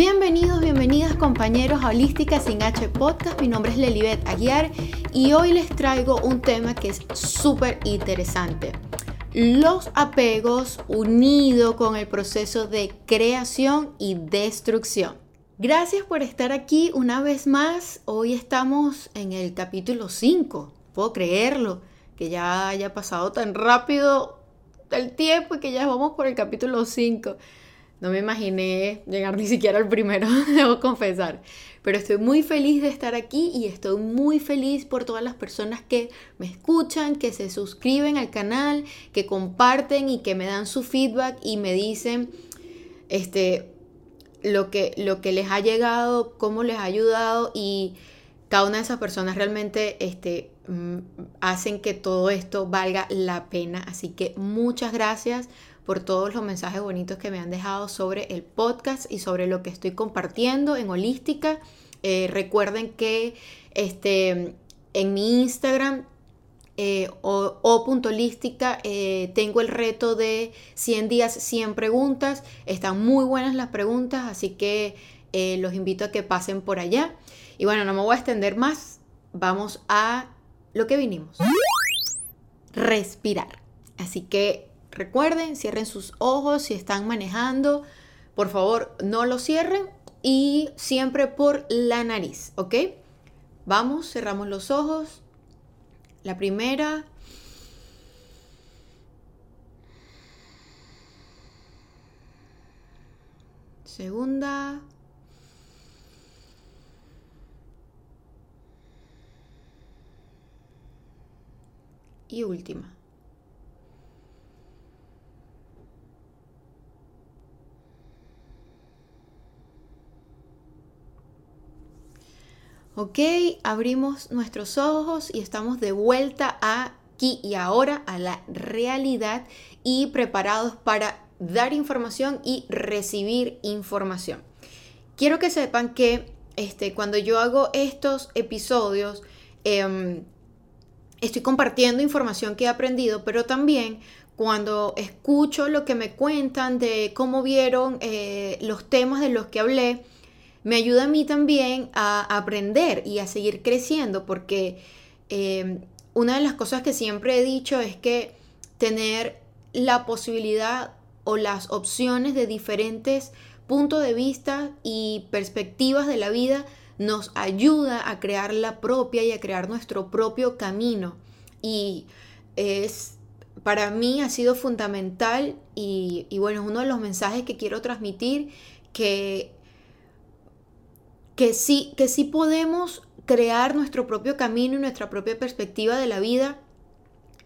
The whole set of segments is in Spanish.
Bienvenidos, bienvenidas compañeros a Holística Sin H Podcast. Mi nombre es Lelibet Aguiar y hoy les traigo un tema que es súper interesante. Los apegos unidos con el proceso de creación y destrucción. Gracias por estar aquí una vez más. Hoy estamos en el capítulo 5. Puedo creerlo, que ya haya pasado tan rápido el tiempo y que ya vamos por el capítulo 5. No me imaginé llegar ni siquiera al primero, debo confesar. Pero estoy muy feliz de estar aquí y estoy muy feliz por todas las personas que me escuchan, que se suscriben al canal, que comparten y que me dan su feedback y me dicen este, lo, que, lo que les ha llegado, cómo les ha ayudado y cada una de esas personas realmente este, mm, hacen que todo esto valga la pena. Así que muchas gracias por todos los mensajes bonitos que me han dejado sobre el podcast y sobre lo que estoy compartiendo en Holística. Eh, recuerden que este, en mi Instagram eh, o, holística eh, tengo el reto de 100 días, 100 preguntas. Están muy buenas las preguntas, así que los invito a que pasen por allá. Y bueno, no me voy a extender más. Vamos a lo que vinimos. Respirar. Así que Recuerden, cierren sus ojos si están manejando. Por favor, no lo cierren y siempre por la nariz, ¿ok? Vamos, cerramos los ojos. La primera. Segunda. Y última. Ok, abrimos nuestros ojos y estamos de vuelta aquí y ahora a la realidad y preparados para dar información y recibir información. Quiero que sepan que este, cuando yo hago estos episodios, em, estoy compartiendo información que he aprendido, pero también cuando escucho lo que me cuentan de cómo vieron eh, los temas de los que hablé, me ayuda a mí también a aprender y a seguir creciendo, porque em, una de las cosas que siempre he dicho es que tener la posibilidad o las opciones de diferentes puntos de vista y perspectivas de la vida nos ayuda a crear la propia y a crear nuestro propio camino. Y es, para mí ha sido fundamental y, y bueno, es uno de los mensajes que quiero transmitir, que que sí, que sí podemos crear nuestro propio camino y nuestra propia perspectiva de la vida,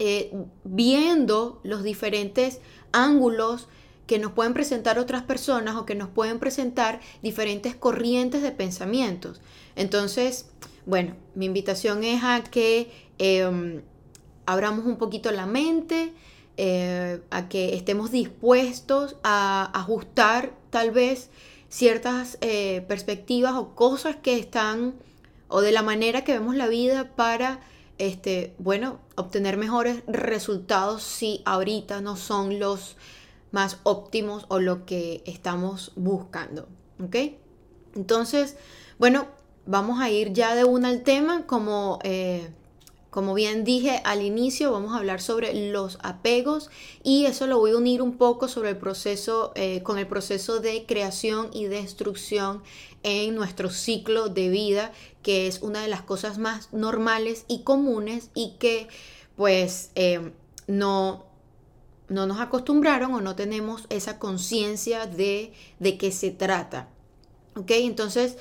eh, viendo los diferentes ángulos que nos pueden presentar otras personas o que nos pueden presentar diferentes corrientes de pensamientos. Entonces, bueno, mi invitación es a que em, abramos un poquito la mente, eh, a que estemos dispuestos a ajustar tal vez ciertas eh, perspectivas o cosas que están, o de la manera que vemos la vida para, este, bueno, obtener mejores resultados si ahorita no son los más óptimos o lo que estamos buscando. ¿Ok? Entonces, bueno, vamos a ir ya de una al tema como... Eh, como bien dije al inicio, vamos a hablar sobre los apegos y eso lo voy a unir un poco sobre el proceso, eh, con el proceso de creación y destrucción en nuestro ciclo de vida, que es una de las cosas más normales y comunes y que pues eh, no, no nos acostumbraron o no tenemos esa conciencia de, de qué se trata. ¿Ok? Entonces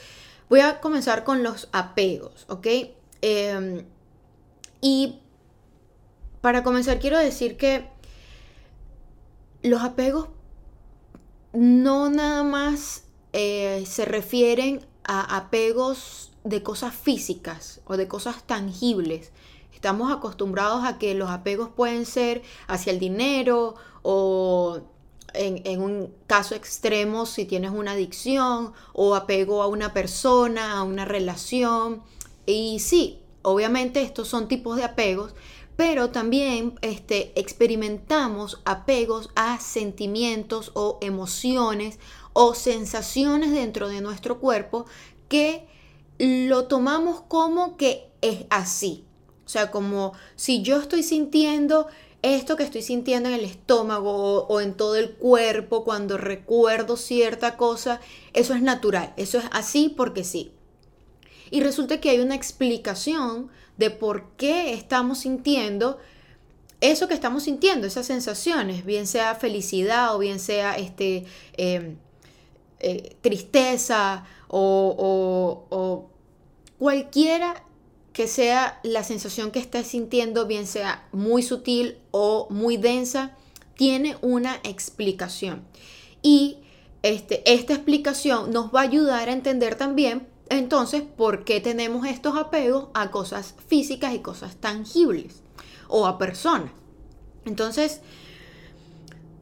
voy a comenzar con los apegos. ¿Ok? Em, y para comenzar quiero decir que los apegos no nada más eh, se refieren a apegos de cosas físicas o de cosas tangibles. Estamos acostumbrados a que los apegos pueden ser hacia el dinero o en, en, un caso extremo si tienes una adicción o apego a una persona, a una relación. Y sí, Obviamente estos son tipos de apegos, pero también este, experimentamos apegos a sentimientos o emociones o sensaciones dentro de nuestro cuerpo que lo tomamos como que es así. O sea, como si yo estoy sintiendo esto que estoy sintiendo en el estómago o, en todo el cuerpo cuando recuerdo cierta cosa, eso es natural, eso es así porque sí. Y resulta que hay una explicación de por qué estamos sintiendo eso que estamos sintiendo, esas sensaciones, bien sea felicidad o bien sea este, em, eh, tristeza o, o cualquiera que sea la sensación que estés sintiendo, bien sea muy sutil o muy densa, tiene una explicación. Y este, esta explicación nos va a ayudar a entender también entonces por qué tenemos estos apegos a cosas físicas y cosas tangibles o a personas. Entonces,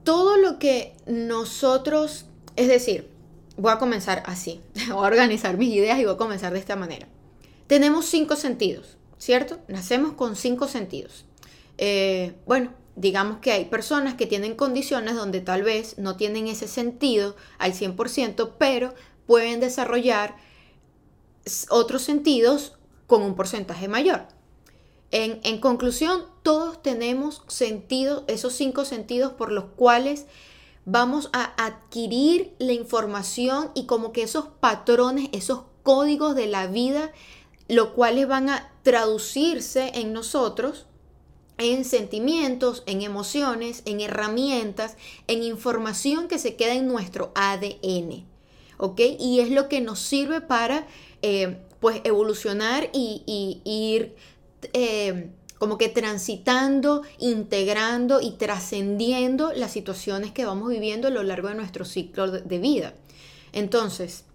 todo lo que nosotros, es decir, voy a comenzar así, voy a organizar mis ideas y voy a comenzar de esta manera. Tenemos cinco sentidos, ¿cierto? Nacemos con cinco sentidos. Eh, bueno, digamos que hay personas que tienen condiciones donde tal vez no tienen ese sentido al 100%, pero pueden desarrollar otros sentidos con un porcentaje mayor. En, conclusión, todos tenemos sentidos, esos cinco sentidos por los cuales vamos a adquirir la información y como que esos patrones, esos códigos de la vida lo cuales van a traducirse en nosotros en sentimientos, en emociones, en herramientas, en información que se queda en nuestro ADN. ¿Ok? Y es lo que nos sirve para eh, pues evolucionar y, ir eh, como que transitando, integrando y trascendiendo las situaciones que vamos viviendo a lo largo de nuestro ciclo de vida. Entonces,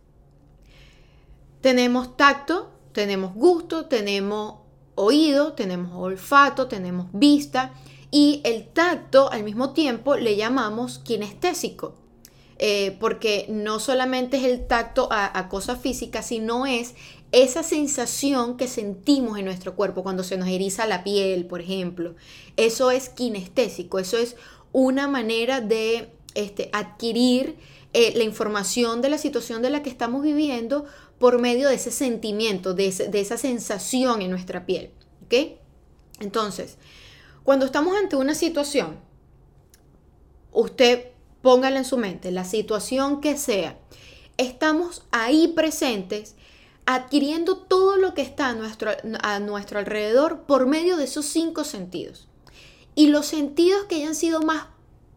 tenemos tacto, tenemos gusto, tenemos oído, tenemos olfato, tenemos vista y el tacto al mismo tiempo le llamamos kinestésico. Eh, porque no solamente es el tacto a, cosas físicas, sino es esa sensación que sentimos en nuestro cuerpo cuando se nos eriza la piel, por ejemplo. Eso es kinestésico, eso es una manera de este, adquirir eh, la información de la situación de la que estamos viviendo por medio de ese sentimiento, de, esa sensación en nuestra piel. ¿Ok? Entonces, cuando estamos ante una situación, usted póngala en su mente, la situación que sea, estamos ahí presentes adquiriendo todo lo que está a nuestro, a nuestro alrededor por medio de esos cinco sentidos. Y los sentidos que hayan sido más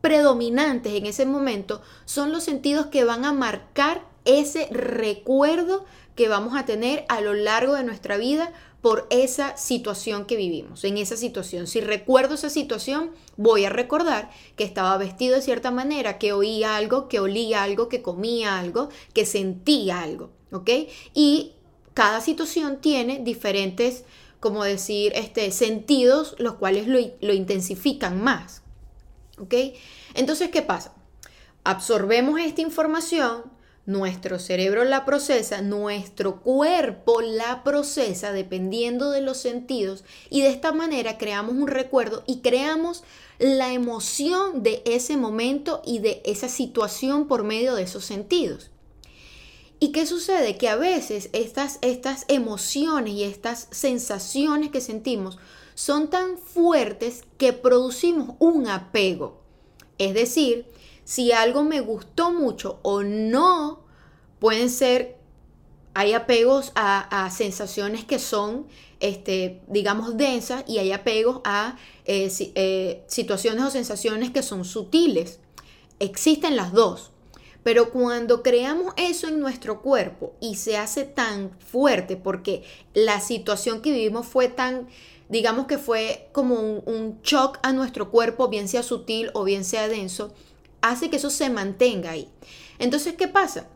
predominantes en ese momento son los sentidos que van a marcar ese recuerdo que vamos a tener a lo largo de nuestra vida por esa situación que vivimos. En esa situación, si recuerdo esa situación, voy a recordar que estaba vestido de cierta manera, que oía algo, que olía algo, que comía algo, que sentía algo, ¿ok? Y cada situación tiene diferentes, como decir, este, sentidos, los cuales lo, lo intensifican más, ¿ok? Entonces, ¿qué pasa? Absorbemos esta información, nuestro cerebro la procesa, nuestro cuerpo la procesa dependiendo de los sentidos y de esta manera creamos un recuerdo y creamos la emoción de ese momento y de esa situación por medio de esos sentidos. ¿Y qué sucede? Que a veces estas, estas emociones y estas sensaciones que sentimos son tan fuertes que producimos un apego. Es decir, si algo me gustó mucho o no, pueden ser, hay apegos a, sensaciones que son, este, digamos, densas y hay apegos a eh, eh, situaciones o sensaciones que son sutiles. Existen las dos. Pero cuando creamos eso en nuestro cuerpo y se hace tan fuerte porque la situación que vivimos fue tan, digamos que fue como un, un shock a nuestro cuerpo, bien sea sutil o bien sea denso, hace que eso se mantenga ahí. Entonces, ¿qué pasa?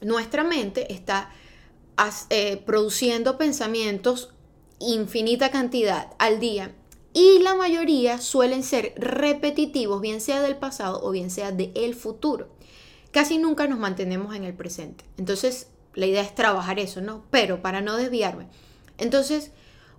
Nuestra mente está eh, produciendo pensamientos infinita cantidad al día y la mayoría suelen ser repetitivos, bien sea del pasado o bien sea del futuro. Casi nunca nos mantenemos en el presente. Entonces, la idea es trabajar eso, ¿no? Pero para no desviarme. Entonces,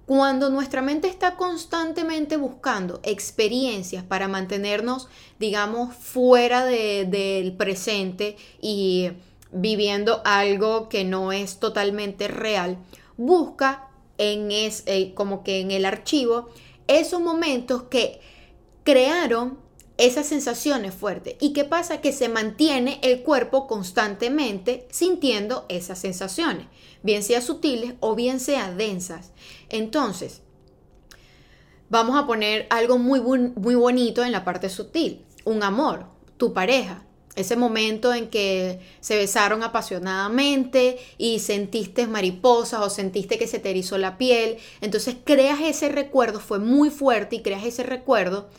Cuando nuestra mente está constantemente buscando experiencias para mantenernos, digamos, fuera del presente y viviendo algo que no es totalmente real, busca en es, eh, como que en el archivo esos momentos que crearon esas sensaciones fuertes. ¿Y qué pasa? Que se mantiene el cuerpo constantemente sintiendo esas sensaciones, bien sea sutiles o bien sea densas. Entonces, vamos a poner algo muy, muy bonito en la parte sutil, un amor, tu pareja. Ese momento en que se besaron apasionadamente y sentiste mariposas o sentiste que se te erizó la piel. Entonces creas ese recuerdo, fue muy fuerte y creas ese recuerdo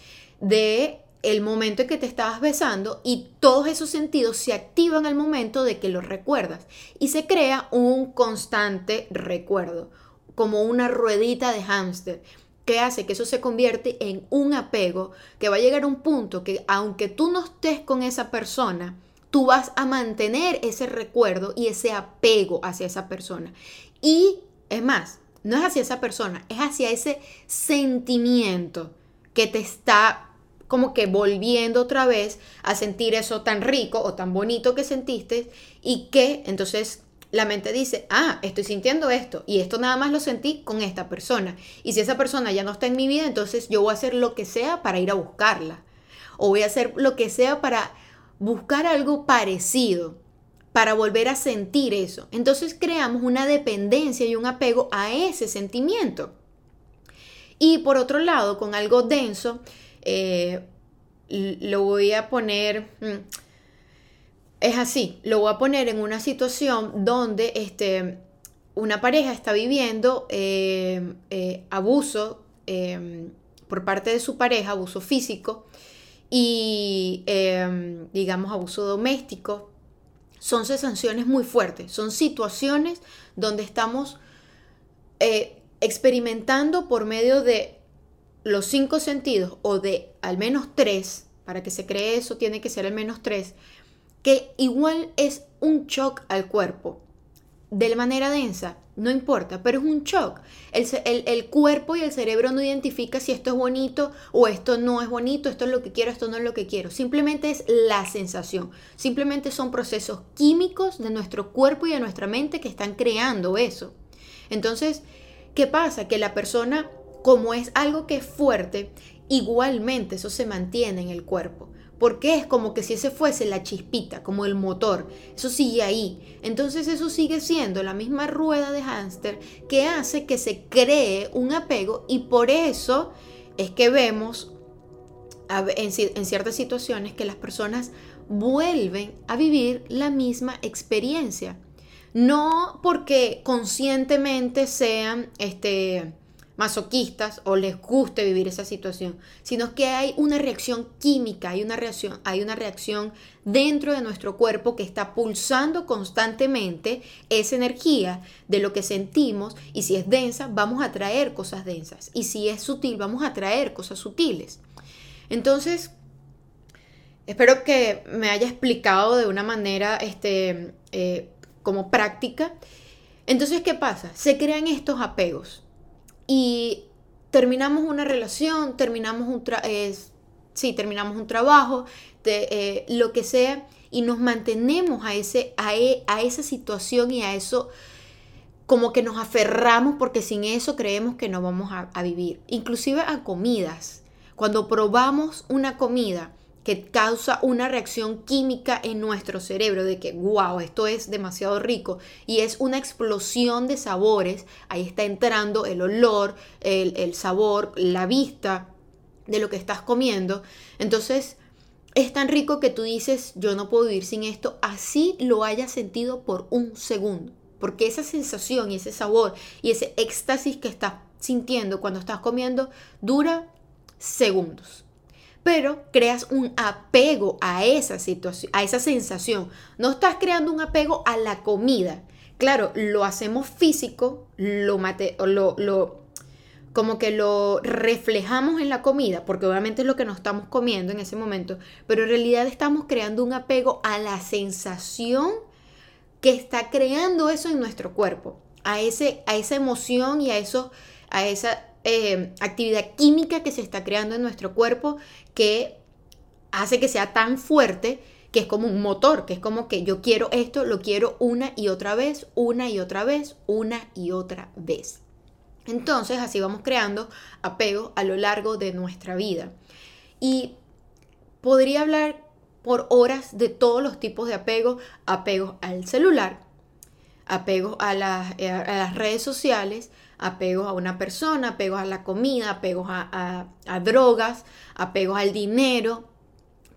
de el momento en que te estabas besando y todos esos sentidos se activan al momento de que los recuerdas y se crea un constante recuerdo, como una ruedita de hámster que hace que eso se convierte en un apego que va a llegar a un punto que aunque tú no estés con esa persona, tú vas a mantener ese recuerdo y ese apego hacia esa persona. Y es más, no es hacia esa persona, es hacia ese sentimiento que te está como que volviendo otra vez a sentir eso tan rico o tan bonito que sentiste y que entonces la mente dice, ah, estoy sintiendo esto y esto nada más lo sentí con esta persona. Y si esa persona ya no está en mi vida, entonces yo voy a hacer lo que sea para ir a buscarla. O voy a hacer lo que sea para buscar algo parecido, para volver a sentir eso. Entonces creamos una dependencia y un apego a ese sentimiento. Y por otro lado, con algo denso, eh, lo voy a poner, mm, es así, lo voy a poner en una situación donde este, una pareja está viviendo eh, eh, abuso por parte de su pareja, abuso físico y digamos abuso doméstico. Son sensaciones muy fuertes, son situaciones donde estamos experimentando por medio de los cinco sentidos o de al menos tres, para que se cree eso tiene que ser al menos tres, que igual es un shock al cuerpo. De manera densa, no importa, pero es un shock. El, el, cuerpo y el cerebro no identifica si esto es bonito o esto no es bonito, esto es lo que quiero, esto no es lo que quiero. Simplemente es la sensación. Simplemente son procesos químicos de nuestro cuerpo y de nuestra mente que están creando eso. Entonces, ¿qué pasa? Que la persona como es algo que es fuerte, igualmente eso se mantiene en el cuerpo. Porque es como que si ese fuese la chispita, como el motor, eso sigue ahí. Entonces eso sigue siendo la misma rueda de hámster que hace que se cree un apego y por eso es que vemos en ciertas situaciones que las personas vuelven a vivir la misma experiencia. No porque conscientemente sean este, masoquistas o les guste vivir esa situación, sino que hay una reacción química, hay una reacción, hay una reacción dentro de nuestro cuerpo que está pulsando constantemente esa energía de lo que sentimos y si es densa vamos a traer cosas densas y si es sutil vamos a traer cosas sutiles. Entonces, espero que me haya explicado de una manera este, eh, como práctica. Entonces, ¿qué pasa? Se crean estos apegos y terminamos una relación, terminamos un, sí, terminamos un trabajo, de, eh, lo que sea, y nos mantenemos a, ese, a, e, a esa situación y a eso como que nos aferramos porque sin eso creemos que no vamos a, a vivir. Inclusive a comidas. Cuando probamos una comida, que causa una reacción química en nuestro cerebro de que, wow, esto es demasiado rico y es una explosión de sabores, ahí está entrando el olor, el, sabor, la vista de lo que estás comiendo. Entonces, es tan rico que tú dices, yo no puedo vivir sin esto, así lo hayas sentido por un segundo. Porque esa sensación y ese sabor y ese éxtasis que estás sintiendo cuando estás comiendo dura segundos pero creas un apego a esa situación, a esa sensación. No estás creando un apego a la comida. Claro, lo hacemos físico, lo, lo, lo como que lo reflejamos en la comida, porque obviamente es lo que nos estamos comiendo en ese momento, pero en realidad estamos creando un apego a la sensación que está creando eso en nuestro cuerpo, a, ese, a esa emoción y a, eso, a esa eh, actividad química que se está creando en nuestro cuerpo que hace que sea tan fuerte que es como un motor, que es como que yo quiero esto, lo quiero una y otra vez, una y otra vez, una y otra vez. Entonces así vamos creando apego a lo largo de nuestra vida. Y podría hablar por horas de todos los tipos de apego, apegos al celular, apegos a las, eh, a las redes sociales, apegos a una persona, apegos a la comida, apegos a, a drogas, apegos al dinero,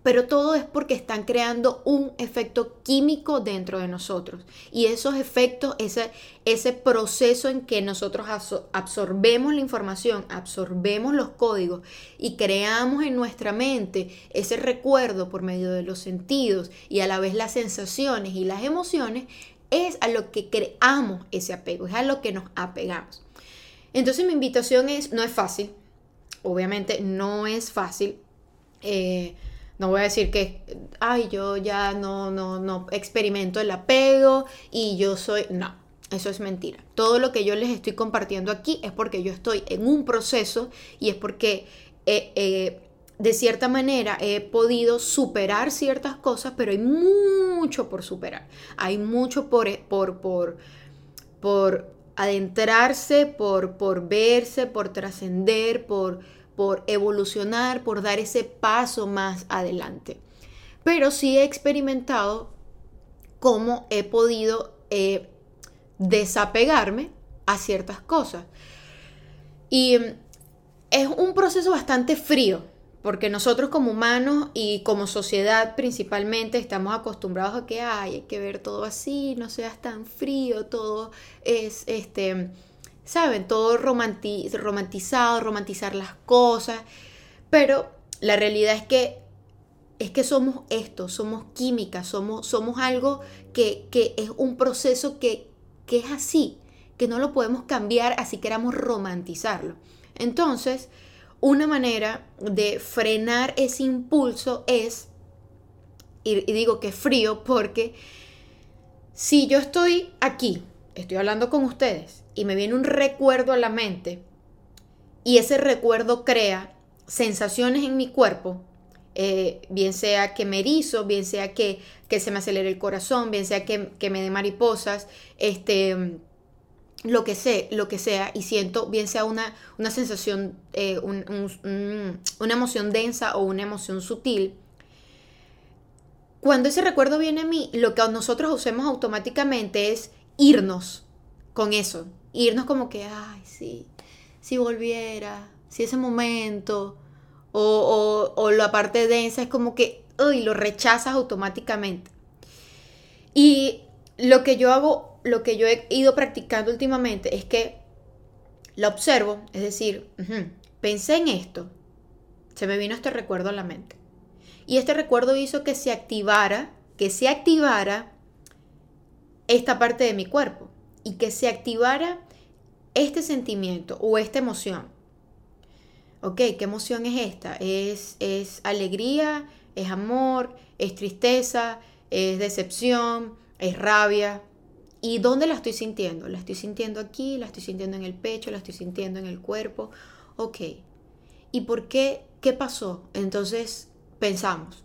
pero todo es porque están creando un efecto químico dentro de nosotros. Y esos efectos, ese, ese proceso en que nosotros absorbemos la información, absorbemos los códigos y creamos en nuestra mente ese recuerdo por medio de los sentidos y a la vez las sensaciones y las emociones, es a lo que creamos ese apego, es a lo que nos apegamos. Entonces mi invitación es, no es fácil, obviamente no es fácil. Eh, no voy a decir que, ay, yo ya no, no, no experimento el apego y yo soy, no, eso es mentira. Todo lo que yo les estoy compartiendo aquí es porque yo estoy en un proceso y es porque eh, eh, de cierta manera he podido superar ciertas cosas, pero hay mucho por superar. Hay mucho por, por, por, por adentrarse, por, por verse, por trascender, por por evolucionar, por dar ese paso más adelante. Pero sí he experimentado cómo he podido eh, desapegarme a ciertas cosas. Y es un proceso bastante frío, porque nosotros como humanos y como sociedad principalmente estamos acostumbrados a que hay que ver todo así, no seas tan frío, todo es este ¿saben? Todo romantizado, romantizar las cosas, pero la realidad es que es que somos esto, somos química, somos, somos algo que, es un proceso que, que es así, que no lo podemos cambiar así queramos romantizarlo. Entonces, una manera de frenar ese impulso es, y, digo que es frío porque si yo estoy aquí, estoy hablando con ustedes y me viene un recuerdo a la mente y ese recuerdo crea sensaciones en mi cuerpo, eh, bien sea que me erizo, bien sea que, se me acelere el corazón, bien sea que, me dé mariposas, este, lo que sé, lo que sea, y siento, bien sea una, una sensación, eh, una emoción densa o una emoción sutil, cuando ese recuerdo viene a mí, lo que nosotros hacemos automáticamente es irnos con eso. Irnos como que, ay, sí, si volviera, si ese momento, o, o, la parte densa es como que, uy, lo rechazas automáticamente. Y lo que yo hago, lo que yo he ido practicando últimamente es que la observo, es decir, pensé en esto, se me vino este recuerdo a la mente. Y este recuerdo hizo que se activara, que se activara esta parte de mi cuerpo y que se activara este sentimiento o esta emoción. Ok, ¿qué emoción es esta? ¿Es, es alegría? ¿Es amor? ¿Es tristeza? ¿Es decepción? ¿Es rabia? ¿Y dónde la estoy sintiendo? ¿La estoy sintiendo aquí? ¿La estoy sintiendo en el pecho? ¿La estoy sintiendo en el cuerpo? Ok. ¿Y por qué? ¿Qué pasó? Entonces pensamos,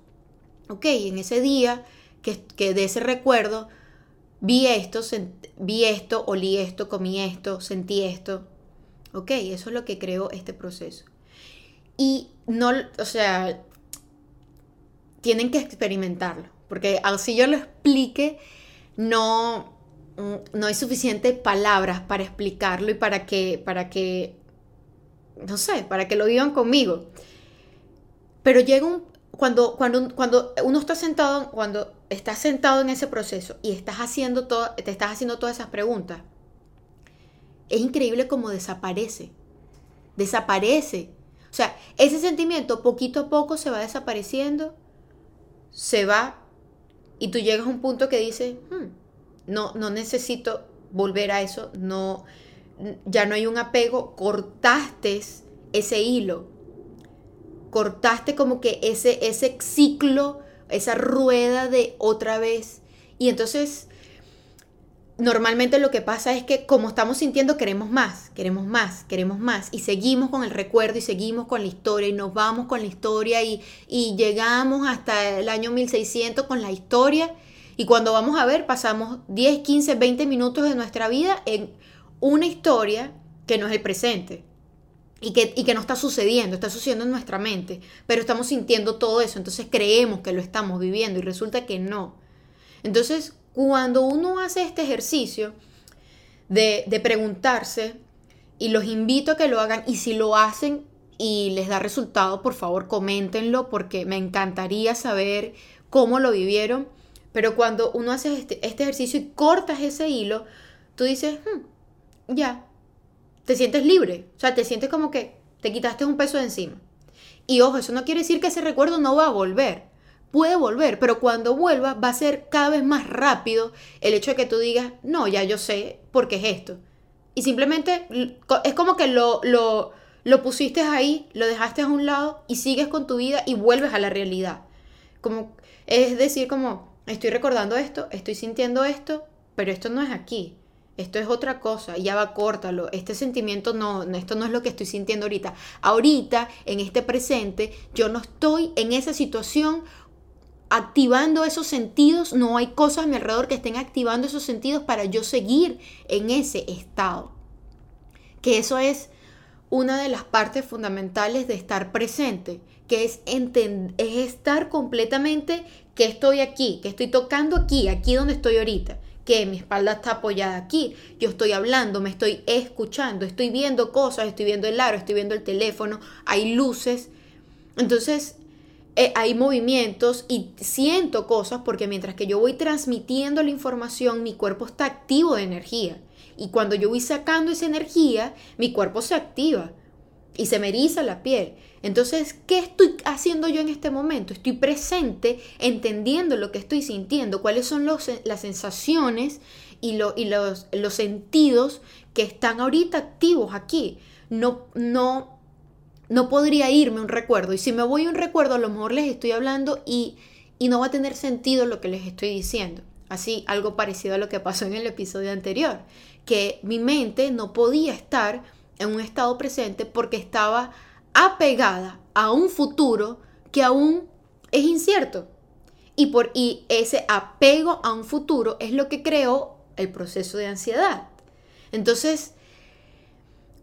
ok, en ese día que, que de ese recuerdo vi esto, vi esto, olí esto, comí esto, sentí esto. Ok, eso es lo que creó este proceso. Y no, o sea, tienen que experimentarlo, porque así yo lo explique, no, no hay suficientes palabras para explicarlo y para que, para que, no sé, para que lo vivan conmigo. Pero llega un, cuando, cuando, cuando uno está sentado, cuando estás sentado en ese proceso y estás haciendo todo, te estás haciendo todas esas preguntas, es increíble cómo desaparece. Desaparece. O sea, ese sentimiento poquito a poco se va desapareciendo, se va y tú llegas a un punto que dices, hmm, no, no necesito volver a eso, no, ya no hay un apego, cortaste ese hilo, cortaste como que ese, ese ciclo esa rueda de otra vez. Y entonces normalmente lo que pasa es que como estamos sintiendo queremos más, queremos más, queremos más y seguimos con el recuerdo y seguimos con la historia y nos vamos con la historia y, y llegamos hasta el año 1600 con la historia y cuando vamos a ver pasamos 10, 15, 20 minutos de nuestra vida en una historia que no es el presente. Y que, y que, no está sucediendo, está sucediendo en nuestra mente, pero estamos sintiendo todo eso, entonces creemos que lo estamos viviendo y resulta que no. Entonces, cuando uno hace este ejercicio de, de preguntarse, y los invito a que lo hagan, y si lo hacen y les da resultado, por favor coméntenlo, porque me encantaría saber cómo lo vivieron. Pero cuando uno hace este, este ejercicio y cortas ese hilo, tú dices, hmm, ya, te sientes libre, o sea, te sientes como que te quitaste un peso de encima. Y ojo, eso no quiere decir que ese recuerdo no va a volver. Puede volver, pero cuando vuelva va a ser cada vez más rápido el hecho de que tú digas, no, ya yo sé por qué es esto. Y simplemente es como que lo, lo, lo pusiste ahí, lo dejaste a un lado y sigues con tu vida y vuelves a la realidad. Como, es decir, como, estoy recordando esto, estoy sintiendo esto, pero esto no es aquí esto es otra cosa, ya va, córtalo, este sentimiento no, esto no es lo que estoy sintiendo ahorita. Ahorita, en este presente, yo no estoy en esa situación activando esos sentidos, no hay cosas a mi alrededor que estén activando esos sentidos para yo seguir en ese estado. Que eso es una de las partes fundamentales de estar presente, que es, es estar completamente que estoy aquí, que estoy tocando aquí, aquí donde estoy ahorita que mi espalda está apoyada aquí, yo estoy hablando, me estoy escuchando, estoy viendo cosas, estoy viendo el aro, estoy viendo el teléfono, hay luces. Entonces, eh, hay movimientos y siento cosas porque mientras que yo voy transmitiendo la información, mi cuerpo está activo de energía. Y cuando yo voy sacando esa energía, mi cuerpo se activa y se me eriza la piel. Entonces, ¿qué estoy haciendo yo en este momento? Estoy presente, entendiendo lo que estoy sintiendo, cuáles son los, las sensaciones y, y los, los, sentidos que están ahorita activos aquí. No, no, no podría irme un recuerdo. Y si me voy un recuerdo, a lo mejor les estoy hablando y, y no va a tener sentido lo que les estoy diciendo. Así, algo parecido a lo que pasó en el episodio anterior, que mi mente no podía estar en un estado presente porque estaba apegada a un futuro que aún es incierto. Y, por, y ese apego a un futuro es lo que creó el proceso de ansiedad. Entonces,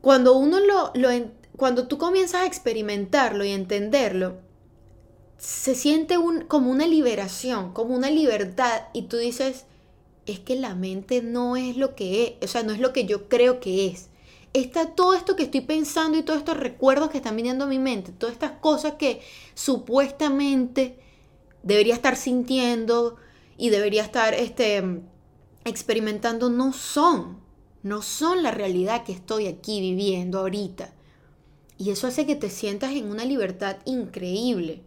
cuando uno lo, cuando tú comienzas a experimentarlo y entenderlo, se siente como una liberación, como una libertad y tú dices, es que la mente no es lo que es, o sea, no es lo que yo creo que es está todo esto que estoy pensando y todos estos recuerdos que están viniendo a mi mente, todas estas cosas que supuestamente debería estar sintiendo y debería estar este, experimentando, no son, no son la realidad que estoy aquí viviendo ahorita. Y eso hace que te sientas en una libertad increíble.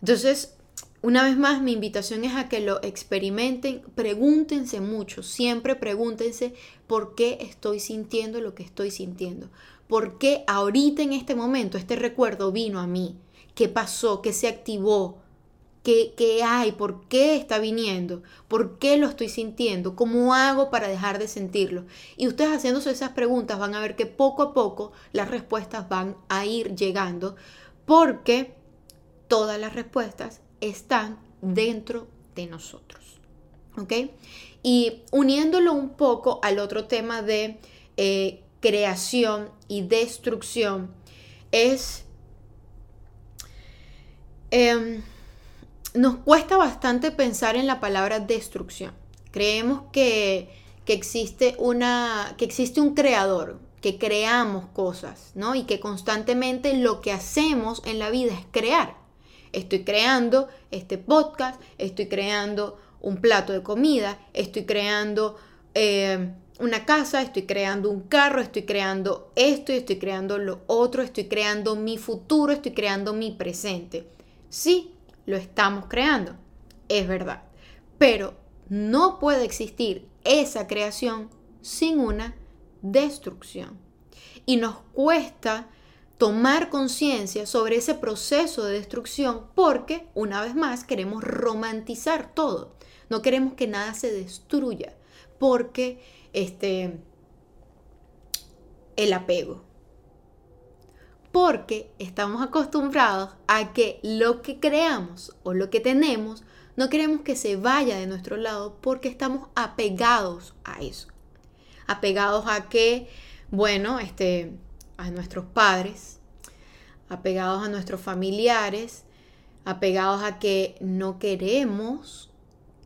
Entonces, una vez más, mi invitación es a que lo experimenten, pregúntense mucho, siempre pregúntense por qué estoy sintiendo lo que estoy sintiendo, por qué ahorita en este momento este recuerdo vino a mí, qué pasó, qué se activó, qué, qué hay, por qué está viniendo, por qué lo estoy sintiendo, cómo hago para dejar de sentirlo. Y ustedes haciéndose esas preguntas van a ver que poco a poco las respuestas van a ir llegando, porque todas las respuestas están dentro de nosotros. ¿Ok? Y uniéndolo un poco al otro tema de eh, creación y destrucción, es... Em, nos cuesta bastante pensar en la palabra destrucción. Creemos que, que, existe una, que existe un creador, que creamos cosas, ¿no? Y que constantemente lo que hacemos en la vida es crear. Estoy creando este podcast, estoy creando un plato de comida, estoy creando eh, una casa, estoy creando un carro, estoy creando esto estoy creando lo otro, estoy creando mi futuro, estoy creando mi presente. Sí, lo estamos creando, es verdad, pero no puede existir esa creación sin una destrucción. Y nos cuesta tomar conciencia sobre ese proceso de destrucción porque, una vez más, queremos romantizar todo. No queremos que nada se destruya, porque este, el apego. Porque estamos acostumbrados a que lo que creamos o lo que tenemos no queremos que se vaya de nuestro lado porque estamos apegados a eso. Apegados a que, bueno, este, a nuestros padres, apegados a nuestros familiares, apegados a que no queremos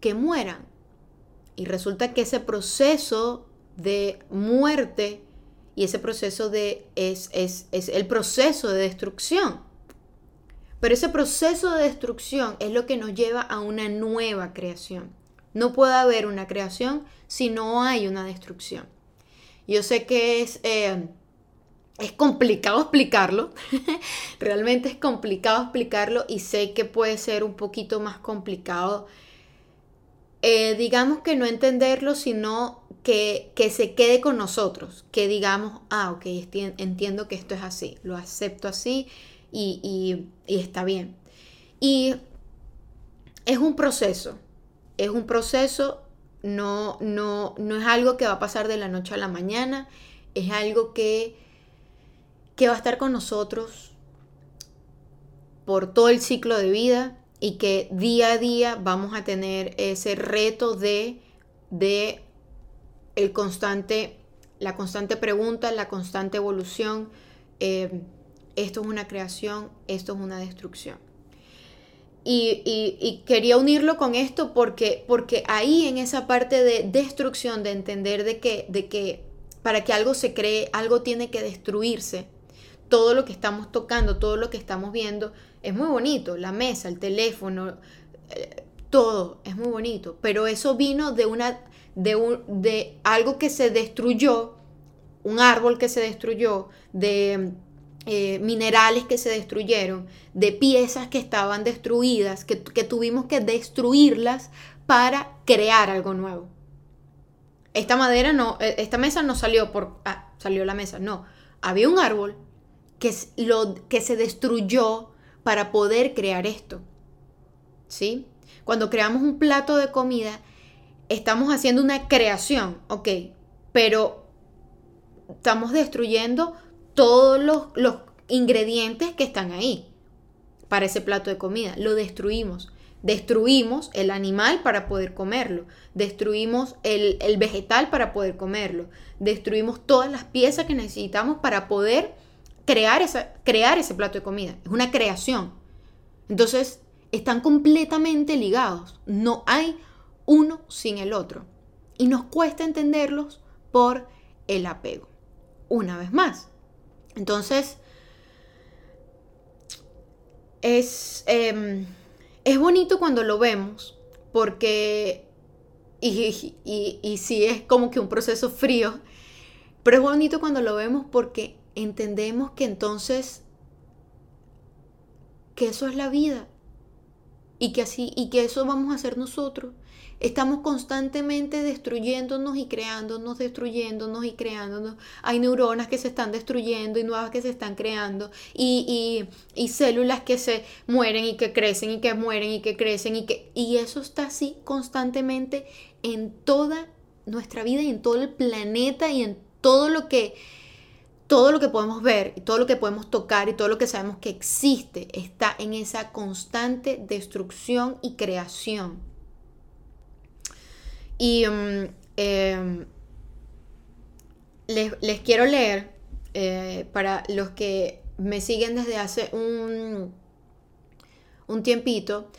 que mueran. Y resulta que ese proceso de muerte y ese proceso de es, es, es el proceso de destrucción. Pero ese proceso de destrucción es lo que nos lleva a una nueva creación. No puede haber una creación si no hay una destrucción. Yo sé que es, eh, es complicado explicarlo, realmente es complicado explicarlo y sé que puede ser un poquito más complicado, eh, digamos que no entenderlo, sino que, que, se quede con nosotros, que digamos, ah, ok, entiendo que esto es así, lo acepto así y, está bien. Y es un proceso, es un proceso, no, no, no es algo que va a pasar de la noche a la mañana, es algo que, que va a estar con nosotros por todo el ciclo de vida y que día a día vamos a tener ese reto de, de el constante, la constante pregunta, la constante evolución. Eh, esto es una creación, esto es una destrucción. Y, quería unirlo con esto porque, porque ahí en esa parte de destrucción, de entender de que, de que para que algo se cree, algo tiene que destruirse. Todo lo que estamos tocando, todo lo que estamos viendo, es muy bonito. La mesa, el teléfono, eh, todo es muy bonito. Pero eso vino de, una, de, un, de algo que se destruyó, un árbol que se destruyó, de eh, minerales que se destruyeron, de piezas que estaban destruidas, que, tuvimos que destruirlas para crear algo nuevo. Esta madera no, eh, esta mesa no salió por, ah, salió la mesa, no. Había un árbol que, lo, que se destruyó para poder crear esto. ¿Sí? Cuando creamos un plato de comida, estamos haciendo una creación, ok, pero estamos destruyendo todos los, ingredientes que están ahí para ese plato de comida. Lo destruimos. Destruimos el animal para poder comerlo. Destruimos el, vegetal para poder comerlo. Destruimos todas las piezas que necesitamos para poder crear, esa, crear ese plato de comida. Es una creación. Entonces, están completamente ligados. No hay uno sin el otro. Y nos cuesta entenderlos por el apego. Una vez más, entonces, es, em, es bonito cuando lo vemos, porque, y, y, y sí es como que un proceso frío, pero es bonito cuando lo vemos porque entendemos que entonces, que eso es la vida, y que así, y que eso vamos a hacer nosotros, Estamos constantemente destruyéndonos y creándonos, destruyéndonos y creándonos. Hay neuronas que se están destruyendo y nuevas que se están creando. Y, células que se mueren y que crecen y que mueren y que crecen. Y, que, y eso está así constantemente en toda nuestra vida y en todo el planeta y en todo lo que todo lo que podemos ver y todo lo que podemos tocar y todo lo que sabemos que existe está en esa constante destrucción y creación. Y mm, em, les, quiero leer eh, para los que me siguen desde hace un, un tiempito.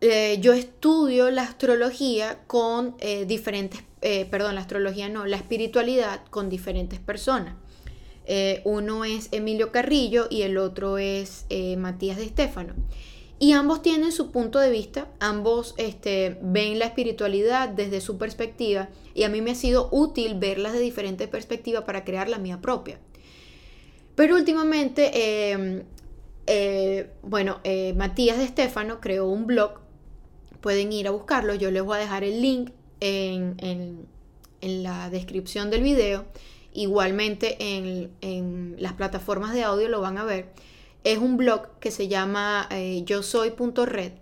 Eh, yo estudio la astrología con eh, diferentes, perdón, la astrología no, la espiritualidad con diferentes personas. Uno es Emilio Carrillo y el otro es Matías de Estéfano. Y ambos tienen su punto de vista, ambos este, ven la espiritualidad desde su perspectiva y a mí me ha sido útil verlas de diferentes perspectivas para crear la mía propia. Pero últimamente, em, eh, bueno, eh, Matías de Estefano creó un blog, pueden ir a buscarlo, yo les voy a dejar el link en, en, la descripción del video, igualmente en, en las plataformas de audio lo van a ver es un blog que se llama eh, yo soy.red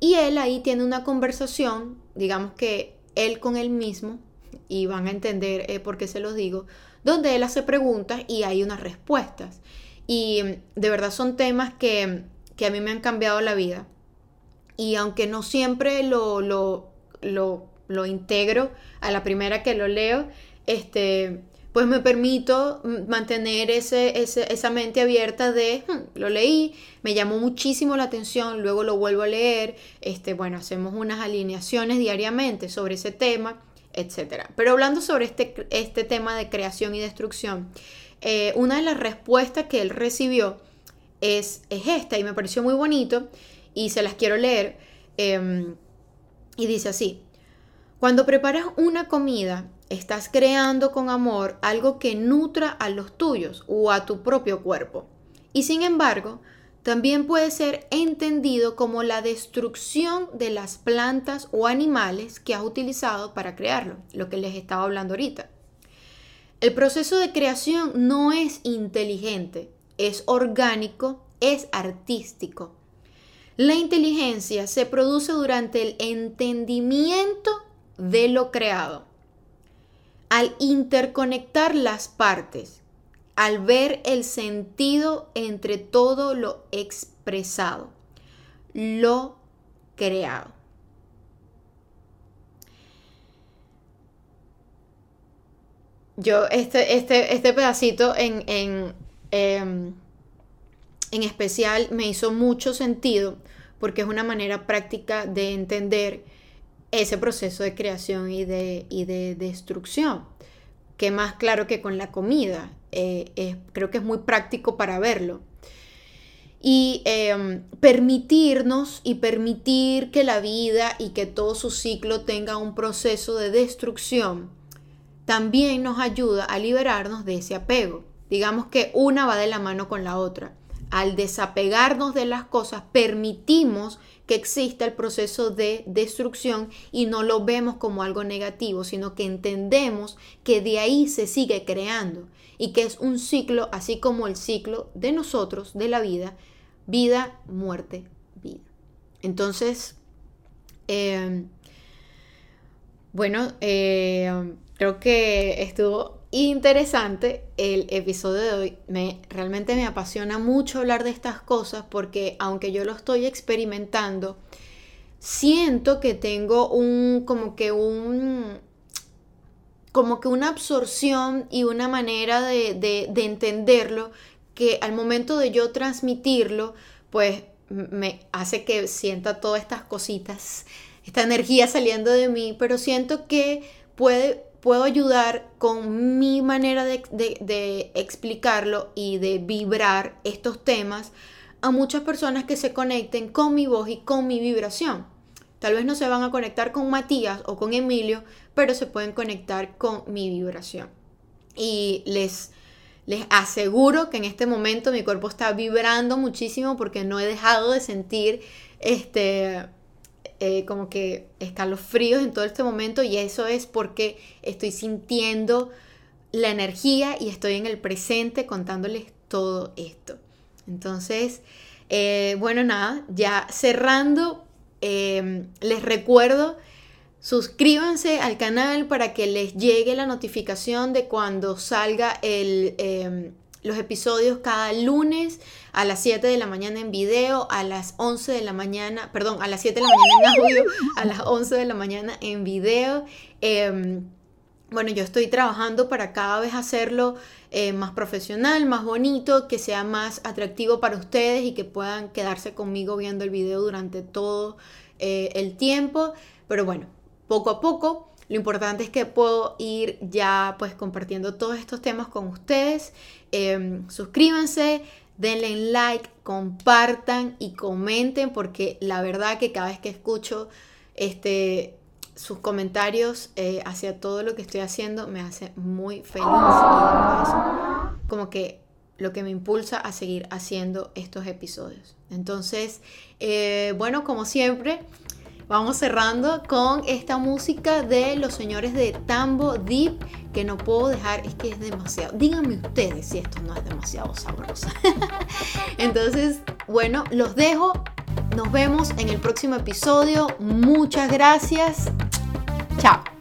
y él ahí tiene una conversación, digamos que él con él mismo, y van a entender eh, por qué se los digo, donde él hace preguntas y hay unas respuestas. Y mm, de verdad son temas que, a mí me han cambiado la vida. Y aunque no siempre lo, lo, lo, integro a la primera que lo leo, este, pues me permito mantener ese, esa mente abierta de, hmm, lo leí, me llamó muchísimo la atención, luego lo vuelvo a leer, este, bueno, hacemos unas alineaciones diariamente sobre ese tema, etc. Pero hablando sobre este, este tema de creación y destrucción, eh, una de las respuestas que él recibió es, es, esta y me pareció muy bonito y se las quiero leer. Em, y dice así, cuando preparas una comida, estás creando con amor algo que nutra a los tuyos o a tu propio cuerpo. Y sin embargo, también puede ser entendido como la destrucción de las plantas o animales que has utilizado para crearlo, lo que les estaba hablando ahorita. El proceso de creación no es inteligente, es orgánico, es artístico. La inteligencia se produce durante el entendimiento de lo creado. Al interconectar las partes, al ver el sentido entre todo lo expresado, lo creado. yo este, este, este pedacito en, en, em, en especial me hizo mucho sentido porque es una manera práctica de entender ese proceso de creación y de, y de destrucción. Que más claro que con la comida. Eh, creo que es muy práctico para verlo. Y em, permitirnos y permitir que la vida y que todo su ciclo tenga un proceso de destrucción también nos ayuda a liberarnos de ese apego. Digamos que una va de la mano con la otra. Al desapegarnos de las cosas, permitimos que exista el proceso de destrucción y no lo vemos como algo negativo, sino que entendemos que de ahí se sigue creando y que es un ciclo, así como el ciclo de nosotros, de la vida, vida, muerte, vida. Entonces, eh, bueno, eh, Creo que estuvo interesante el episodio de hoy. Me, realmente me apasiona mucho hablar de estas cosas porque aunque yo lo estoy experimentando, siento que tengo un, como que un, como que una absorción y una manera de, de entenderlo que al momento de yo transmitirlo, pues me hace que sienta todas estas cositas, esta energía saliendo de mí, pero siento que puede puedo ayudar con mi manera de, explicarlo y de vibrar estos temas a muchas personas que se conecten con mi voz y con mi vibración. Tal vez no se van a conectar con Matías o con Emilio, pero se pueden conectar con mi vibración. Y les, les aseguro que en este momento mi cuerpo está vibrando muchísimo porque no he dejado de sentir este eh, como que escalofríos en todo este momento y eso es porque estoy sintiendo la energía y estoy en el presente contándoles todo esto. Entonces, eh, bueno, nada, ya cerrando, em, les recuerdo, suscríbanse al canal para que les llegue la notificación de cuando salga el, em, los episodios cada lunes a las 7 de la mañana en video, a las 11 de la mañana, perdón, a las 7 de la mañana en audio, a las 11 de la mañana en video. Em, bueno, yo estoy trabajando para cada vez hacerlo eh, más profesional, más bonito, que sea más atractivo para ustedes y que puedan quedarse conmigo viendo el video durante todo eh, el tiempo. Pero bueno, poco a poco lo importante es que puedo ir ya pues compartiendo todos estos temas con ustedes. Em, suscríbanse, denle like, compartan y comenten porque la verdad que cada vez que escucho este, sus comentarios eh, hacia todo lo que estoy haciendo me hace muy feliz y como que lo que me impulsa a seguir haciendo estos episodios. Entonces, eh, bueno, como siempre, Vamos cerrando con esta música de los señores de Tambo Deep que no puedo dejar, es que es demasiado. Díganme ustedes si esto no es demasiado sabroso. Entonces, bueno, los dejo. Nos vemos en el próximo episodio. Muchas gracias. Chao.